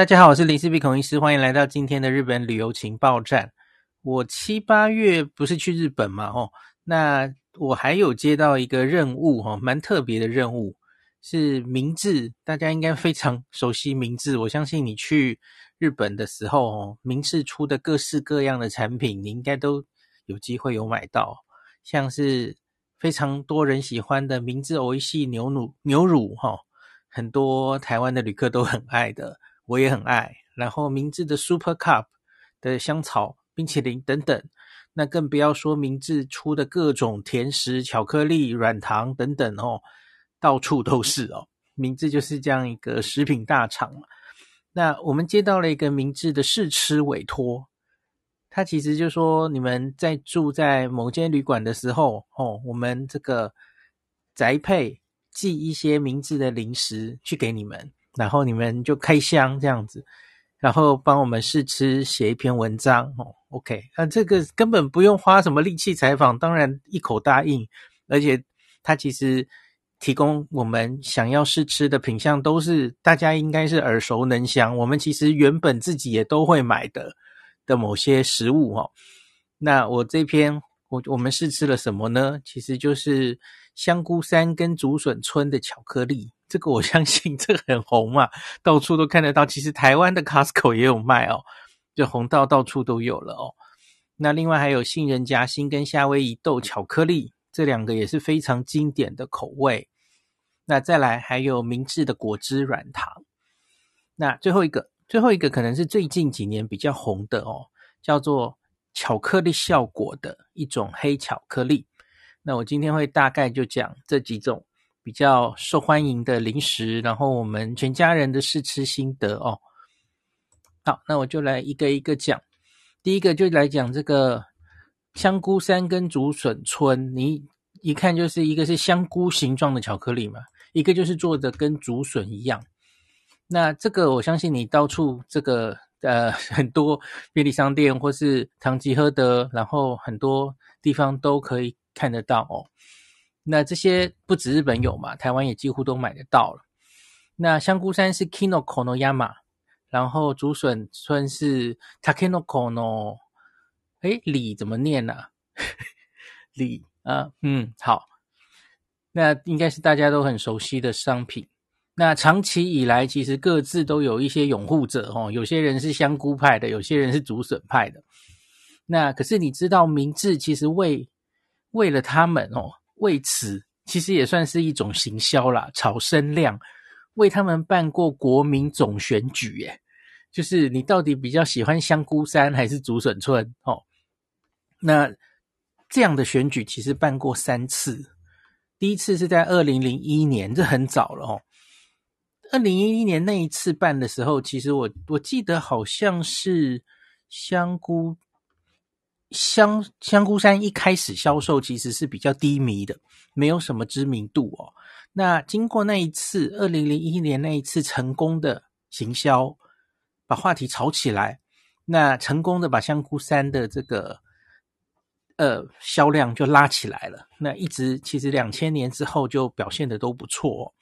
大家好，我是林氏璧孔医师，欢迎来到今天的日本旅游情报站。我七八月不是去日本嘛？哦，那我还有接到一个任务，哈，蛮特别的任务，是明治，大家应该非常熟悉明治。我相信你去日本的时候，哦，明治出的各式各样的产品，你应该都有机会有买到，像是非常多人喜欢的明治欧一系牛乳牛乳，哈，很多台湾的旅客都很爱的。我也很爱，然后明治的 Super Cup 的香草冰淇淋等等，那更不要说明治出的各种甜食、巧克力、软糖等等哦，到处都是哦。明治就是这样一个食品大厂嘛。那我们接到了一个明治的试吃委托，他其实就说你们在住在某间旅馆的时候哦，我们这个宅配寄一些明治的零食去给你们。然后你们就开箱这样子，然后帮我们试吃，写一篇文章哦。OK，那这个根本不用花什么力气采访，当然一口答应。而且他其实提供我们想要试吃的品相，都是大家应该是耳熟能详，我们其实原本自己也都会买的的某些食物哦。那我这篇我我们试吃了什么呢？其实就是香菇山跟竹笋村的巧克力。这个我相信，这个很红嘛，到处都看得到。其实台湾的 Costco 也有卖哦，就红到到处都有了哦。那另外还有杏仁夹心跟夏威夷豆巧克力，这两个也是非常经典的口味。那再来还有明治的果汁软糖。那最后一个，最后一个可能是最近几年比较红的哦，叫做巧克力效果的一种黑巧克力。那我今天会大概就讲这几种。比较受欢迎的零食，然后我们全家人的试吃心得哦。好，那我就来一个一个讲。第一个就来讲这个香菇山跟竹笋村，你一看就是一个是香菇形状的巧克力嘛，一个就是做的跟竹笋一样。那这个我相信你到处这个呃 很多便利商店或是唐吉诃德，然后很多地方都可以看得到哦。那这些不止日本有嘛，台湾也几乎都买得到了。那香菇山是 Kinoko no Yama，然后竹笋村是 Takenoko no，诶，李怎么念呢、啊？里啊，嗯，好。那应该是大家都很熟悉的商品。那长期以来，其实各自都有一些拥护者哦，有些人是香菇派的，有些人是竹笋派的。那可是你知道，明治其实为为了他们哦。为此，其实也算是一种行销啦，炒声量，为他们办过国民总选举，耶，就是你到底比较喜欢香菇山还是竹笋村？哦，那这样的选举其实办过三次，第一次是在二零零一年，这很早了哦。二零一一年那一次办的时候，其实我我记得好像是香菇。香香菇山一开始销售其实是比较低迷的，没有什么知名度哦。那经过那一次二零零一年那一次成功的行销，把话题炒起来，那成功的把香菇山的这个呃销量就拉起来了。那一直其实两千年之后就表现的都不错哦。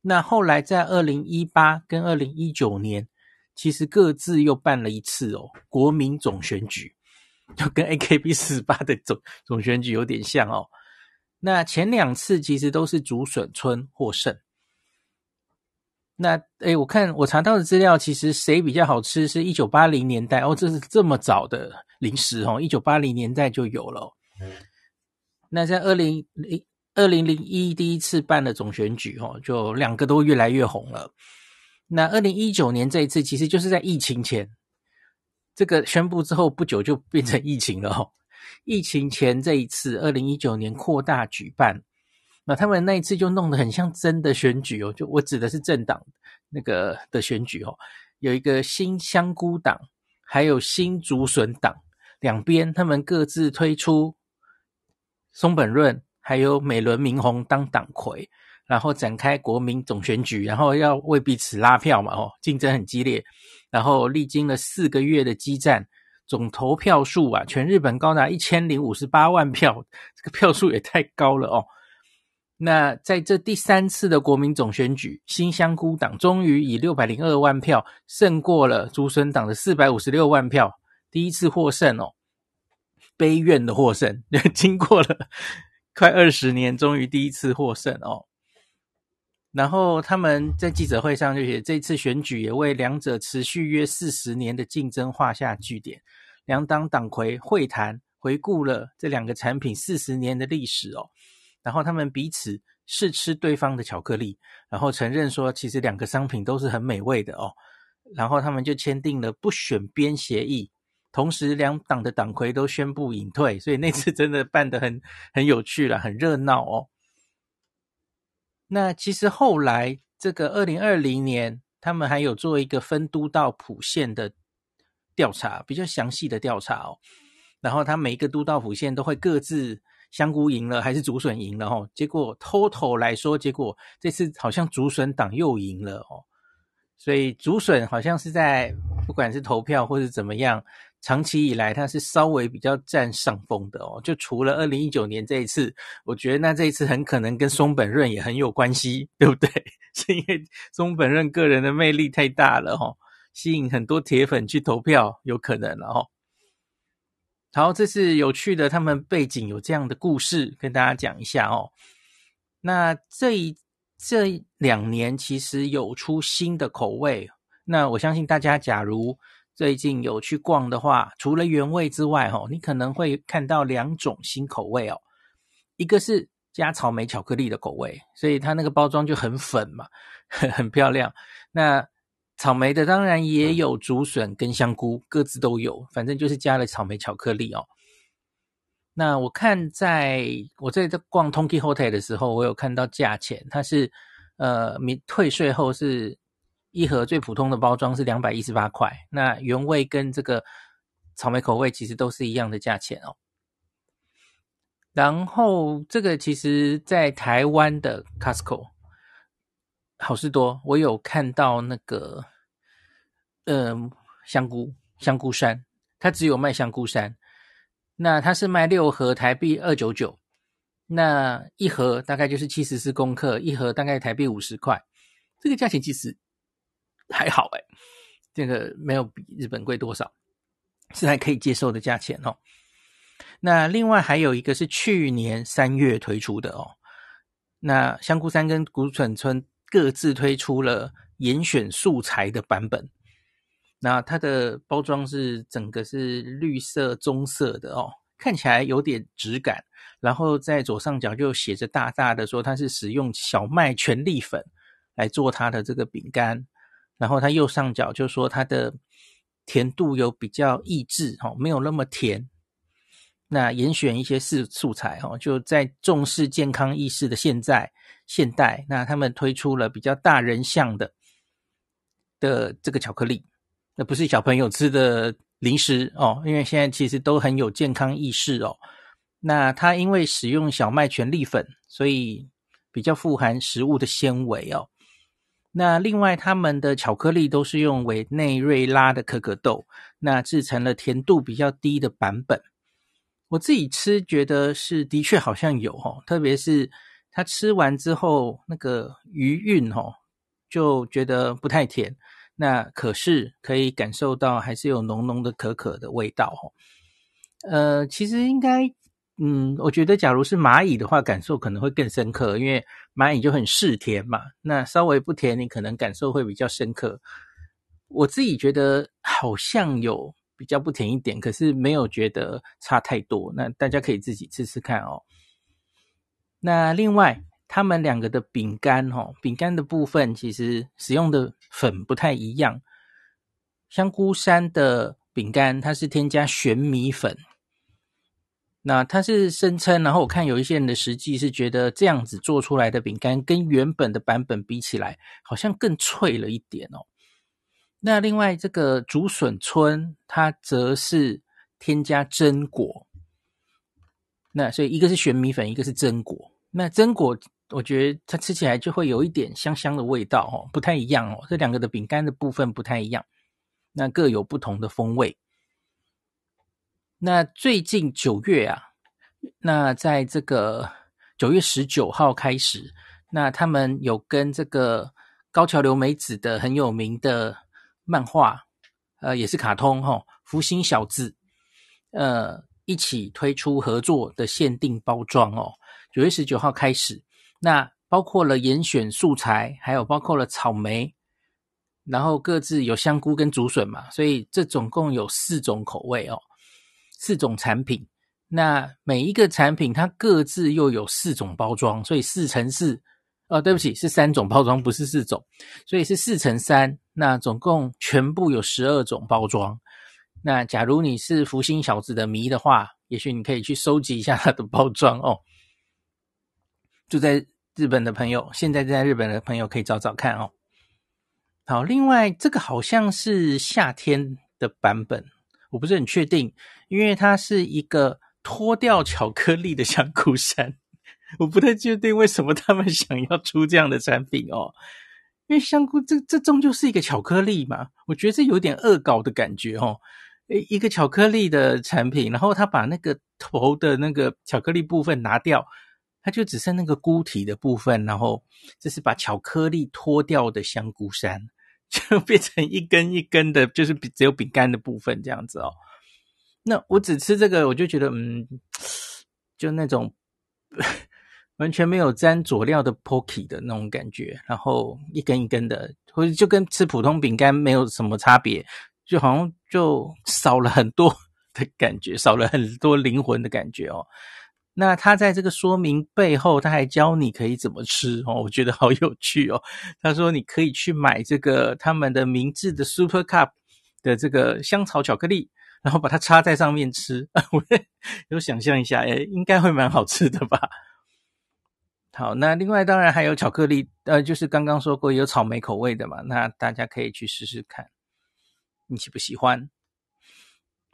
那后来在二零一八跟二零一九年，其实各自又办了一次哦，国民总选举。就跟 AKB 四十八的总总选举有点像哦。那前两次其实都是竹笋村获胜。那诶，我看我查到的资料，其实谁比较好吃是一九八零年代哦，这是这么早的零食哦，一九八零年代就有了哦。那在二零零二零零一第一次办的总选举哦，就两个都越来越红了。那二零一九年这一次，其实就是在疫情前。这个宣布之后不久就变成疫情了哦。疫情前这一次，二零一九年扩大举办，那他们那一次就弄得很像真的选举哦。就我指的是政党那个的选举哦，有一个新香菇党，还有新竹笋党，两边他们各自推出松本润还有美轮明宏当党魁，然后展开国民总选举，然后要为彼此拉票嘛哦，竞争很激烈。然后历经了四个月的激战，总投票数啊，全日本高达一千零五十八万票，这个票数也太高了哦。那在这第三次的国民总选举，新香菇党终于以六百零二万票胜过了竹笋党的四百五十六万票，第一次获胜哦，悲怨的获胜，经过了快二十年，终于第一次获胜哦。然后他们在记者会上就写，这次选举也为两者持续约四十年的竞争画下句点。两党党魁会谈，回顾了这两个产品四十年的历史哦。然后他们彼此试吃对方的巧克力，然后承认说，其实两个商品都是很美味的哦。然后他们就签订了不选边协议，同时两党的党魁都宣布隐退，所以那次真的办得很很有趣了，很热闹哦。那其实后来这个二零二零年，他们还有做一个分都道府县的调查，比较详细的调查哦。然后他每一个都道府县都会各自香菇赢了还是竹笋赢了哦。结果 total 来说，结果这次好像竹笋党又赢了哦。所以竹笋好像是在不管是投票或是怎么样。长期以来，它是稍微比较占上风的哦。就除了二零一九年这一次，我觉得那这一次很可能跟松本润也很有关系，对不对？是因为松本润个人的魅力太大了哦，吸引很多铁粉去投票，有可能了哦。好，这是有趣的，他们背景有这样的故事跟大家讲一下哦。那这一这两年其实有出新的口味，那我相信大家假如。最近有去逛的话，除了原味之外，哦，你可能会看到两种新口味哦。一个是加草莓巧克力的口味，所以它那个包装就很粉嘛，很漂亮。那草莓的当然也有竹笋跟香菇，各自都有，反正就是加了草莓巧克力哦。那我看在我在这逛 Tonki Hotel 的时候，我有看到价钱，它是呃，免退税后是。一盒最普通的包装是两百一十八块，那原味跟这个草莓口味其实都是一样的价钱哦。然后这个其实在台湾的 Costco 好事多，我有看到那个嗯、香菇香菇山，它只有卖香菇山，那它是卖六盒台币二九九，那一盒大概就是七十四公克，一盒大概台币五十块，这个价钱其实。还好哎，这个没有比日本贵多少，是还可以接受的价钱哦。那另外还有一个是去年三月推出的哦，那香菇山跟竹笋村各自推出了严选素材的版本，那它的包装是整个是绿色棕色的哦，看起来有点质感，然后在左上角就写着大大的说它是使用小麦全粒粉来做它的这个饼干。然后它右上角就说它的甜度有比较抑制，哈，没有那么甜。那严选一些素素材，哈，就在重视健康意识的现在现代，那他们推出了比较大人像的的这个巧克力，那不是小朋友吃的零食哦，因为现在其实都很有健康意识哦。那它因为使用小麦全粒粉，所以比较富含食物的纤维哦。那另外，他们的巧克力都是用委内瑞拉的可可豆，那制成了甜度比较低的版本。我自己吃觉得是的确好像有哦，特别是他吃完之后那个余韵哦，就觉得不太甜。那可是可以感受到还是有浓浓的可可的味道哦。呃，其实应该。嗯，我觉得假如是蚂蚁的话，感受可能会更深刻，因为蚂蚁就很嗜甜嘛。那稍微不甜，你可能感受会比较深刻。我自己觉得好像有比较不甜一点，可是没有觉得差太多。那大家可以自己吃吃看哦。那另外，他们两个的饼干哦，饼干的部分其实使用的粉不太一样。香菇山的饼干，它是添加玄米粉。那他是声称，然后我看有一些人的实际是觉得这样子做出来的饼干跟原本的版本比起来，好像更脆了一点哦。那另外这个竹笋村，它则是添加榛果。那所以一个是玄米粉，一个是榛果。那榛果，我觉得它吃起来就会有一点香香的味道哦，不太一样哦。这两个的饼干的部分不太一样，那各有不同的风味。那最近九月啊，那在这个九月十九号开始，那他们有跟这个高桥留美子的很有名的漫画，呃，也是卡通哈，福星小子，呃，一起推出合作的限定包装哦。九月十九号开始，那包括了严选素材，还有包括了草莓，然后各自有香菇跟竹笋嘛，所以这总共有四种口味哦，四种产品。那每一个产品它各自又有四种包装，所以四乘四，哦，对不起，是三种包装，不是四种，所以是四乘三。那总共全部有十二种包装。那假如你是福星小子的迷的话，也许你可以去收集一下它的包装哦。住在日本的朋友，现在在日本的朋友可以找找看哦。好，另外这个好像是夏天的版本，我不是很确定，因为它是一个。脱掉巧克力的香菇山，我不太确定为什么他们想要出这样的产品哦。因为香菇这这终究是一个巧克力嘛，我觉得这有点恶搞的感觉哦。诶，一个巧克力的产品，然后他把那个头的那个巧克力部分拿掉，它就只剩那个菇体的部分，然后这是把巧克力脱掉的香菇山，就变成一根一根的，就是只有饼干的部分这样子哦。那我只吃这个，我就觉得，嗯，就那种完全没有沾佐料的 Pocky 的那种感觉，然后一根一根的，或者就跟吃普通饼干没有什么差别，就好像就少了很多的感觉，少了很多灵魂的感觉哦。那他在这个说明背后，他还教你可以怎么吃哦，我觉得好有趣哦。他说你可以去买这个他们的明治的 Super Cup 的这个香草巧克力。然后把它插在上面吃，我有想象一下，诶，应该会蛮好吃的吧？好，那另外当然还有巧克力，呃，就是刚刚说过有草莓口味的嘛，那大家可以去试试看，你喜不喜欢？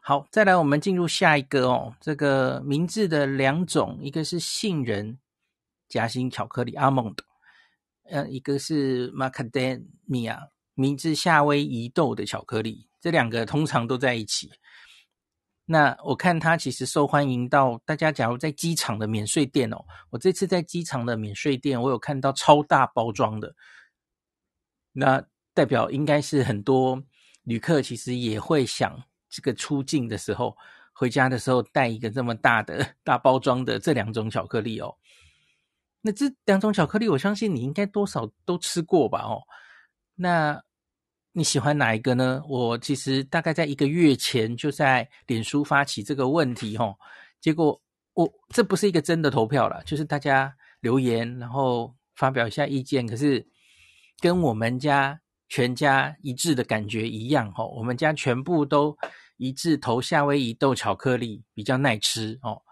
好，再来我们进入下一个哦，这个明治的两种，一个是杏仁夹心巧克力阿蒙的，呃，一个是马卡达米亚明治夏威夷豆的巧克力，这两个通常都在一起。那我看它其实受欢迎到大家，假如在机场的免税店哦，我这次在机场的免税店，我有看到超大包装的，那代表应该是很多旅客其实也会想这个出境的时候，回家的时候带一个这么大的大包装的这两种巧克力哦。那这两种巧克力，我相信你应该多少都吃过吧哦。那。你喜欢哪一个呢？我其实大概在一个月前就在脸书发起这个问题，齁，结果我这不是一个真的投票啦，就是大家留言，然后发表一下意见。可是跟我们家全家一致的感觉一样，哦，我们家全部都一致投夏威夷豆巧克力比较耐吃哦，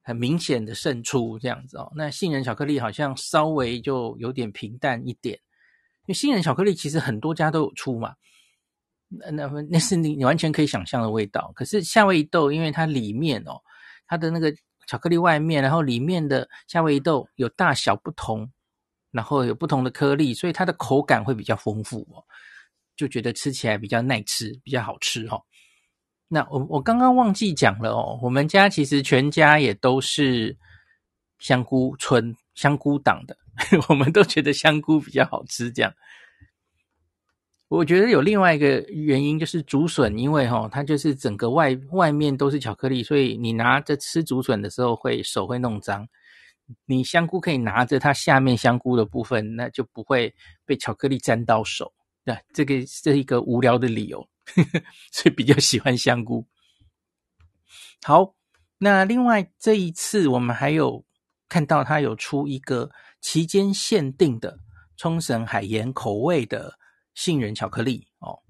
很明显的胜出这样子哦。那杏仁巧克力好像稍微就有点平淡一点。因为杏仁巧克力其实很多家都有出嘛，那那那是你你完全可以想象的味道。可是夏威夷豆，因为它里面哦，它的那个巧克力外面，然后里面的夏威夷豆有大小不同，然后有不同的颗粒，所以它的口感会比较丰富哦，就觉得吃起来比较耐吃，比较好吃哈、那我我刚刚忘记讲了哦，我们家其实全家也都是香菇村香菇党的。我们都觉得香菇比较好吃，这样。我觉得有另外一个原因，就是竹笋，因为齁，它就是整个外外面都是巧克力，所以你拿着吃竹笋的时候会手会弄脏。你香菇可以拿着它下面香菇的部分，那就不会被巧克力沾到手。对，这个是一个无聊的理由，所以比较喜欢香菇。好，那另外这一次我们还有看到它有出一个。期间限定的冲绳海盐口味的杏仁巧克力哦，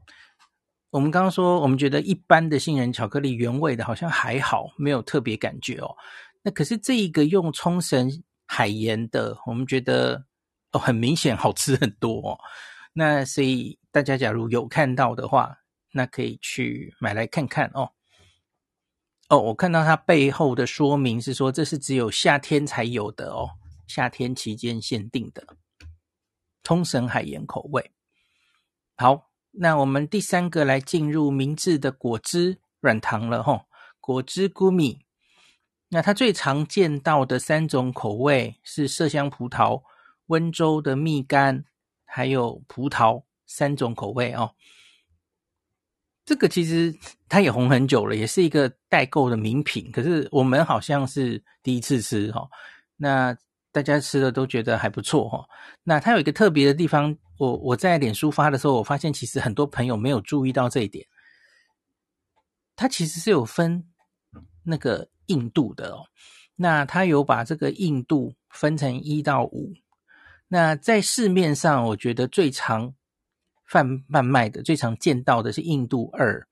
我们刚刚说，我们觉得一般的杏仁巧克力原味的好像还好，没有特别感觉哦。那可是这一个用冲绳海盐的，我们觉得哦，很明显好吃很多哦。那所以大家假如有看到的话，那可以去买来看看哦。哦，我看到它背后的说明是说，这是只有夏天才有的哦。夏天期间限定的冲绳海盐口味。好，那我们第三个来进入明治的果汁软糖了吼，果汁 Gumi。那它最常见到的三种口味是麝香葡萄、温州的蜜柑，还有葡萄三种口味哦。这个其实它也红很久了，也是一个代购的名品。可是我们好像是第一次吃哈、哦，那大家吃的都觉得还不错哈、哦。那它有一个特别的地方，我我在脸书发的时候，我发现其实很多朋友没有注意到这一点。它其实是有分那个硬度的哦。那它有把这个硬度分成一到五。那在市面上，我觉得最常贩贩卖的最常见到的是硬度二，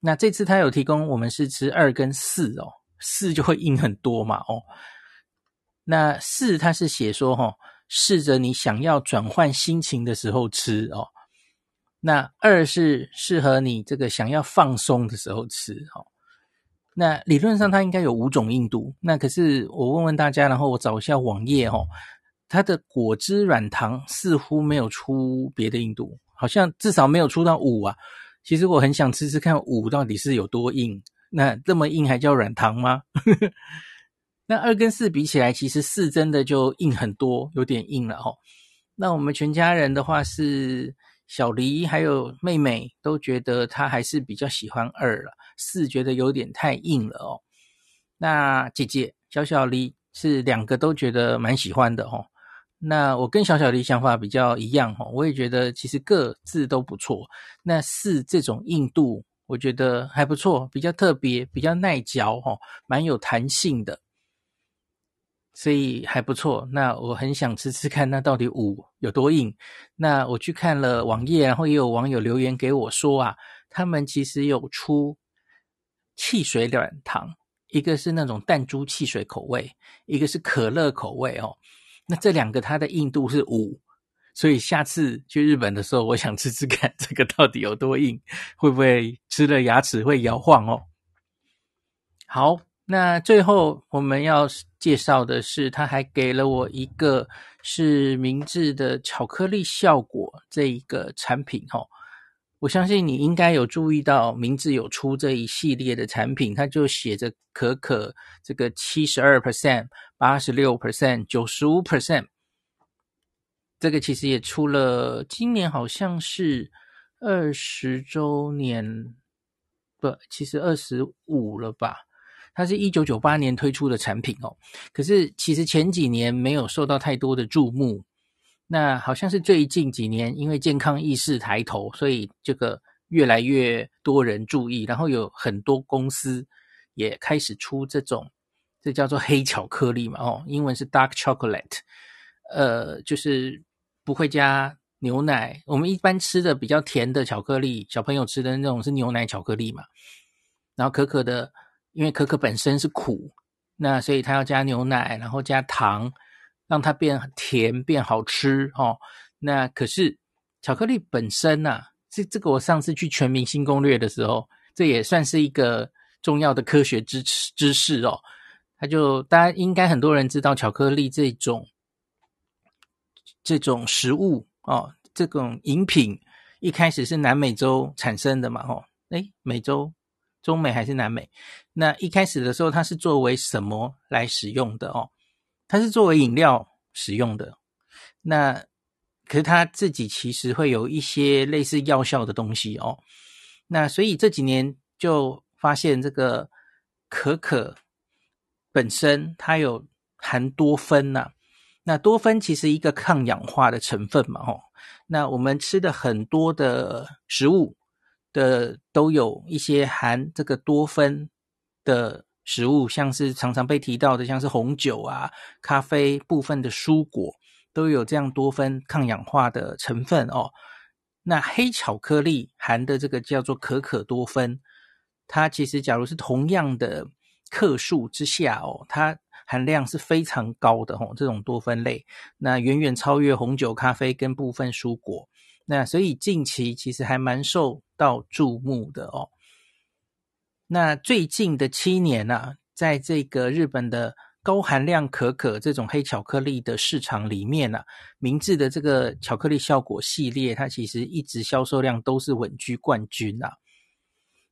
那这次他有提供我们是吃二跟四哦，四就会硬很多嘛哦，那四他是写说哈、哦，试着你想要转换心情的时候吃哦，那二是适合你这个想要放松的时候吃哦，那理论上它应该有五种硬度，那可是我问问大家，然后我找一下网页哦，它的果汁软糖似乎没有出别的硬度。好像至少没有出到五啊，其实我很想吃吃看五到底是有多硬，那这么硬还叫软糖吗？那二跟四比起来，其实四真的就硬很多，有点硬了哦。那我们全家人的话是小黎还有妹妹都觉得他还是比较喜欢二了，四觉得有点太硬了哦。那姐姐小小黎是两个都觉得蛮喜欢的哦。那我跟小小黎想法比较一样哈，我也觉得其实各自都不错。那四这种硬度，我觉得还不错，比较特别，比较耐嚼哈，蛮有弹性的，所以还不错。那我很想吃吃看，那到底五有多硬？那我去看了网页，然后也有网友留言给我说啊，他们其实有出汽水软糖，一个是那种弹珠汽水口味，一个是可乐口味哦。那这两个它的硬度是五，所以下次去日本的时候，我想吃吃看这个到底有多硬，会不会吃了牙齿会摇晃哦？好，那最后我们要介绍的是，他还给了我一个是明治的巧克力效果这一个产品哦。我相信你应该有注意到，明治有出这一系列的产品，它就写着可可这个七十二 percent、八十六 percent、九十五 percent，这个其实也出了，今年好像是二十周年，不，其实二十五了吧？它是一九九八年推出的产品哦，可是其实前几年没有受到太多的注目。那好像是最近几年，因为健康意识抬头，所以这个越来越多人注意，然后有很多公司也开始出这种，这叫做黑巧克力嘛，哦，英文是 dark chocolate，呃，就是不会加牛奶。我们一般吃的比较甜的巧克力，小朋友吃的那种是牛奶巧克力嘛，然后可可的，因为可可本身是苦，那所以它要加牛奶，然后加糖。让它变甜，变好吃哦。那可是巧克力本身呢、啊，这这个我上次去全明星攻略的时候，这也算是一个重要的科学知识知识哦。它就大家应该很多人知道，巧克力这种这种食物哦，这种饮品一开始是南美洲产生的嘛？哦，诶，美洲、中美还是南美？那一开始的时候，它是作为什么来使用的哦？它是作为饮料使用的，那可是它自己其实会有一些类似药效的东西哦。那所以这几年就发现这个可可本身它有含多酚呐，那多酚其实一个抗氧化的成分嘛，哦。那我们吃的很多的食物的都有一些含这个多酚的。食物像是常常被提到的，像是红酒啊、咖啡、部分的蔬果都有这样多酚抗氧化的成分哦。那黑巧克力含的这个叫做可可多酚，它其实假如是同样的克数之下哦，它含量是非常高的哦。这种多酚类，那远远超越红酒、咖啡跟部分蔬果。那所以近期其实还蛮受到注目的哦。那最近的七年啊，在这个日本的高含量可可这种黑巧克力的市场里面啊，明治的这个巧克力效果系列，它其实一直销售量都是稳居冠军啊。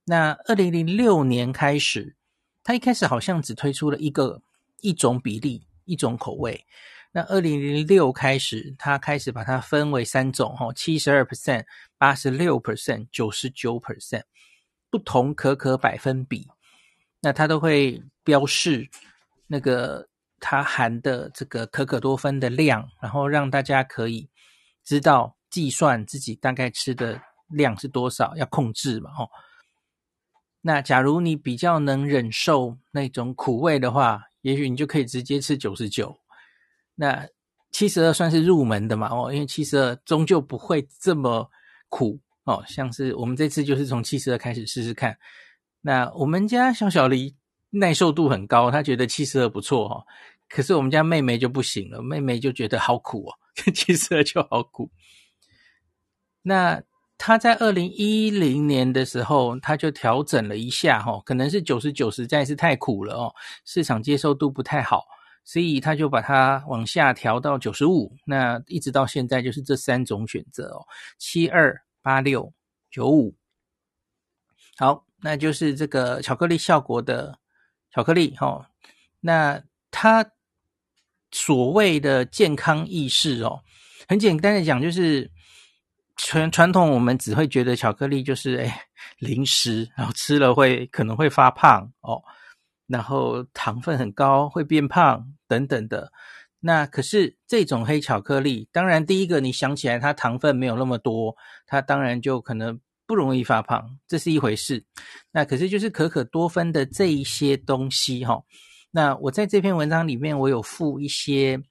那二零零六年开始，它一开始好像只推出了一个一种比例一种口味。那二零零六开始，它开始把它分为三种，哈，七十二 percent、八十六 percent、九十九 percent，不同可可百分比，那它都会标示那个它含的这个可可多酚的量，然后让大家可以知道计算自己大概吃的量是多少，要控制嘛，哈。那假如你比较能忍受那种苦味的话，也许你就可以直接吃九十九。那七十二算是入门的嘛，哦，因为七十二终究不会这么苦哦。像是我们这次就是从七十二开始试试看。那我们家小小黎耐受度很高，他觉得七十二不错哦。可是我们家妹妹就不行了，妹妹就觉得好苦哦，七十二就好苦。那。他在二零一零年的时候，他就调整了一下，哈，可能是九十九实在是太苦了哦，市场接受度不太好，所以他就把它往下调到九十五。那一直到现在就是这三种选择哦，七二八六九五。好，那就是这个巧克力效果的巧克力，哈。那它所谓的健康意识哦，很简单的讲就是。传传统我们只会觉得巧克力就是哎零食，然后吃了会可能会发胖哦，然后糖分很高会变胖等等的。那可是这种黑巧克力，当然第一个你想起来它糖分没有那么多，它当然就可能不容易发胖，这是一回事。那可是就是可可多酚的这一些东西哈、那我在这篇文章里面我有附一些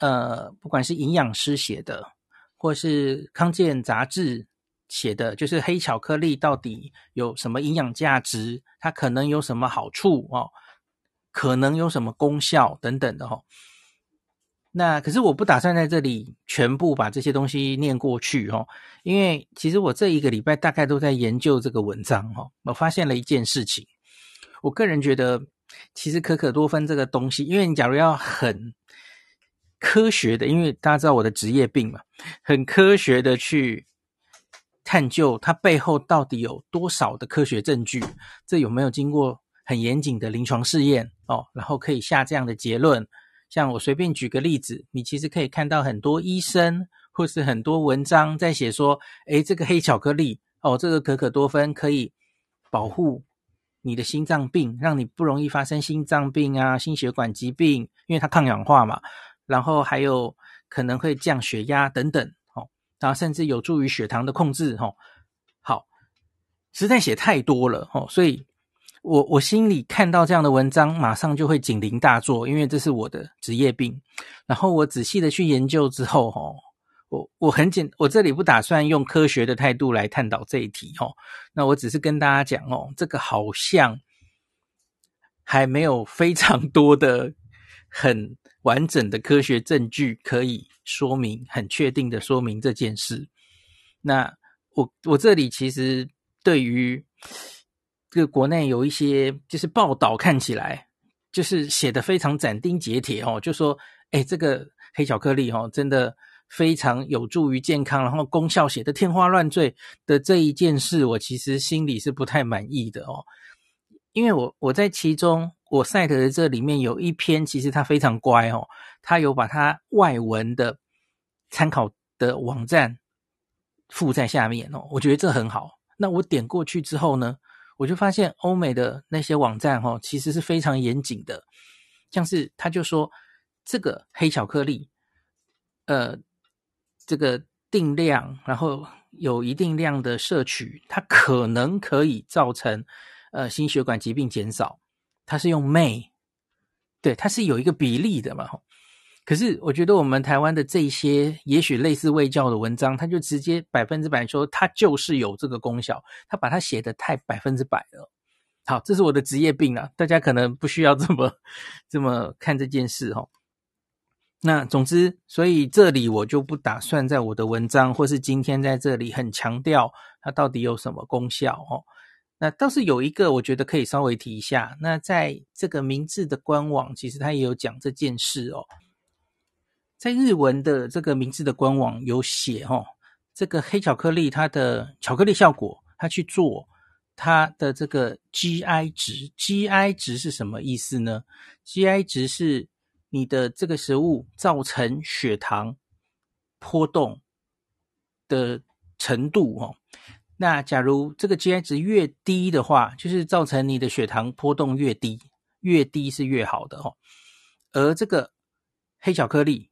呃，不管是营养师写的。或是康健杂志写的，就是黑巧克力到底有什么营养价值？它可能有什么好处哦？可能有什么功效等等的哈、哦。那可是我不打算在这里全部把这些东西念过去、哦，因为其实我这一个礼拜大概都在研究这个文章哈、哦。我发现了一件事情，我个人觉得，其实可可多酚这个东西，因为你假如要很。科学的，因为大家知道我的职业病嘛，很科学的去探究它背后到底有多少的科学证据，这有没有经过很严谨的临床试验哦，然后可以下这样的结论。像我随便举个例子，你其实可以看到很多医生或是很多文章在写说，诶，这个黑巧克力哦，这个可可多酚可以保护你的心脏病，让你不容易发生心脏病啊、心血管疾病，因为它抗氧化嘛。然后还有可能会降血压等等，哦，然后甚至有助于血糖的控制，哦，好，实在写太多了，哦，所以我我心里看到这样的文章，马上就会警铃大作，因为这是我的职业病。然后我仔细的去研究之后，哦，我我很简，我这里不打算用科学的态度来探讨这一题，哦，那我只是跟大家讲，哦，这个好像还没有非常多的很。完整的科学证据可以说明，很确定的说明这件事。那我我这里其实对于这个国内有一些就是报道看起来就是写的非常斩钉截铁哦，就说哎，这个黑巧克力哦，真的非常有助于健康，然后功效写的天花乱坠的这一件事，我其实心里是不太满意的哦，因为我我在其中。我 cite 的这里面有一篇，其实它非常乖哦，它有把它外文的参考的网站附在下面哦，我觉得这很好。那我点过去之后呢，我就发现欧美的那些网站哦，其实是非常严谨的，像是他就说这个黑巧克力，呃，这个定量，然后有一定量的摄取，它可能可以造成呃心血管疾病减少。它是用 may，对，它是有一个比例的嘛。可是我觉得我们台湾的这些也许类似卫教的文章，它就直接百分之百说它就是有这个功效，它把它写得太百分之百了。好，这是我的职业病啊，大家可能不需要这么这么看这件事哈。那总之，所以这里我就不打算在我的文章或是今天在这里很强调它到底有什么功效哦。那倒是有一个，我觉得可以稍微提一下。那在这个明治的官网，其实它也有讲这件事哦。在日文的这个明治的官网有写哦，这个黑巧克力它的巧克力效果，它去做它的这个 GI 值，GI 值是什么意思呢？GI 值是你的这个食物造成血糖波动的程度哦。那假如这个 GI 值越低的话，就是造成你的血糖波动越低，越低是越好的哦。而这个黑巧克力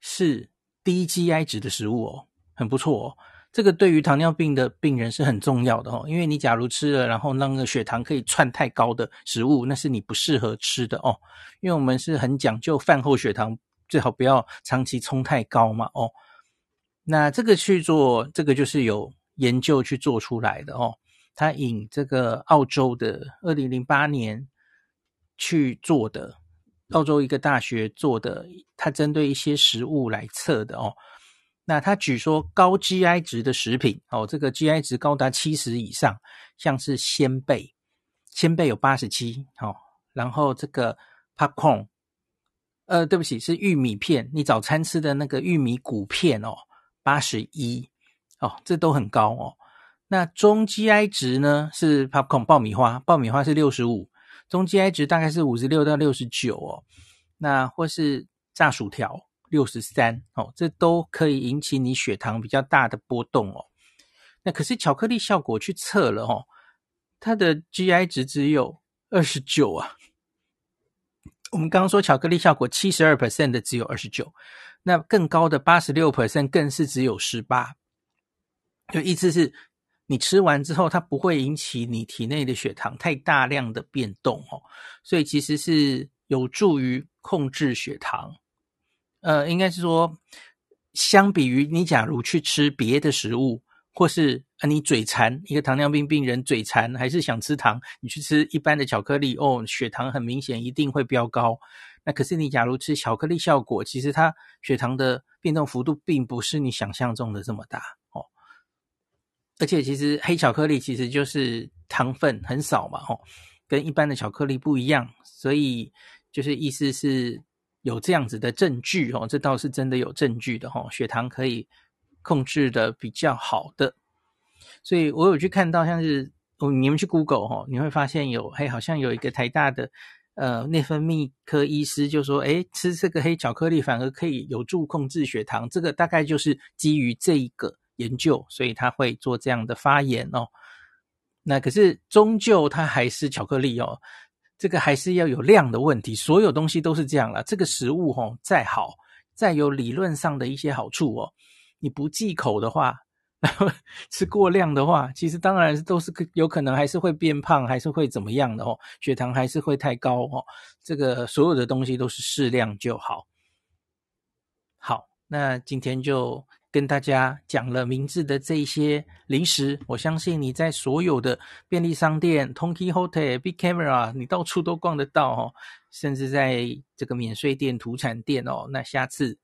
是低 GI 值的食物哦，很不错哦。这个对于糖尿病的病人是很重要的哦，因为你假如吃了，然后那个血糖可以窜太高的食物，那是你不适合吃的哦。因为我们是很讲究饭后血糖最好不要长期冲太高嘛哦。那这个去做，这个就是有。研究去做出来的哦，他引这个澳洲的二零零八年去做的，澳洲一个大学做的，他针对一些食物来测的哦。那他举说高 GI 值的食品哦，这个 GI 值高达七十以上，像是鲜贝，鲜贝有八十七哦，然后这个 popcorn，呃，对不起，是玉米片，你早餐吃的那个玉米谷片哦，八十一。哦，这都很高哦。那中 GI 值呢？是 popcorn 爆米花，爆米花是六十五，中 GI 值大概是五十六到六十九哦。那或是炸薯条六十三哦，这都可以引起你血糖比较大的波动哦。那可是巧克力效果去测了哦，它的 GI 值只有二十九啊。我们刚刚说巧克力效果七十二 percent 的只有二十九，那更高的八十六 percent 更是只有十八。就意思是，你吃完之后，它不会引起你体内的血糖太大量的变动哦，所以其实是有助于控制血糖。呃，应该是说，相比于你假如去吃别的食物，或是啊你嘴馋，一个糖尿病病人嘴馋还是想吃糖，你去吃一般的巧克力哦，血糖很明显一定会飙高。那可是你假如吃巧克力效果，其实它血糖的变动幅度并不是你想象中的这么大。而且其实黑巧克力其实就是糖分很少嘛，吼，跟一般的巧克力不一样，所以就是意思是有这样子的证据哦，这倒是真的有证据的吼，血糖可以控制的比较好的，所以我有去看到像是哦，你们去 Google 吼，你会发现有嘿，好像有一个台大的呃内分泌科医师就说，诶，吃这个黑巧克力反而可以有助控制血糖，这个大概就是基于这一个。研究，所以他会做这样的发言哦。那可是终究它还是巧克力哦，这个还是要有量的问题。所有东西都是这样了。这个食物哦，再好，再有理论上的一些好处哦，你不忌口的话，然 后吃过量的话，其实当然都是有可能还是会变胖，还是会怎么样的哦，血糖还是会太高哦。这个所有的东西都是适量就好。好，那今天就。跟大家讲了明治的这些零食，我相信你在所有的便利商店、Don Quijote、Big Camera，你到处都逛得到哦，甚至在这个免税店、土产店哦，那下次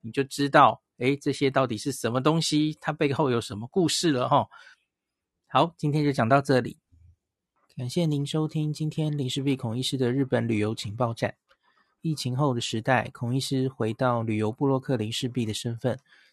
你就知道，诶，这些到底是什么东西，它背后有什么故事了哈。好，今天就讲到这里，感谢您收听今天林氏璧孔医师的日本旅游情报站。疫情后的时代，孔医师回到旅游部落客林氏璧的身份。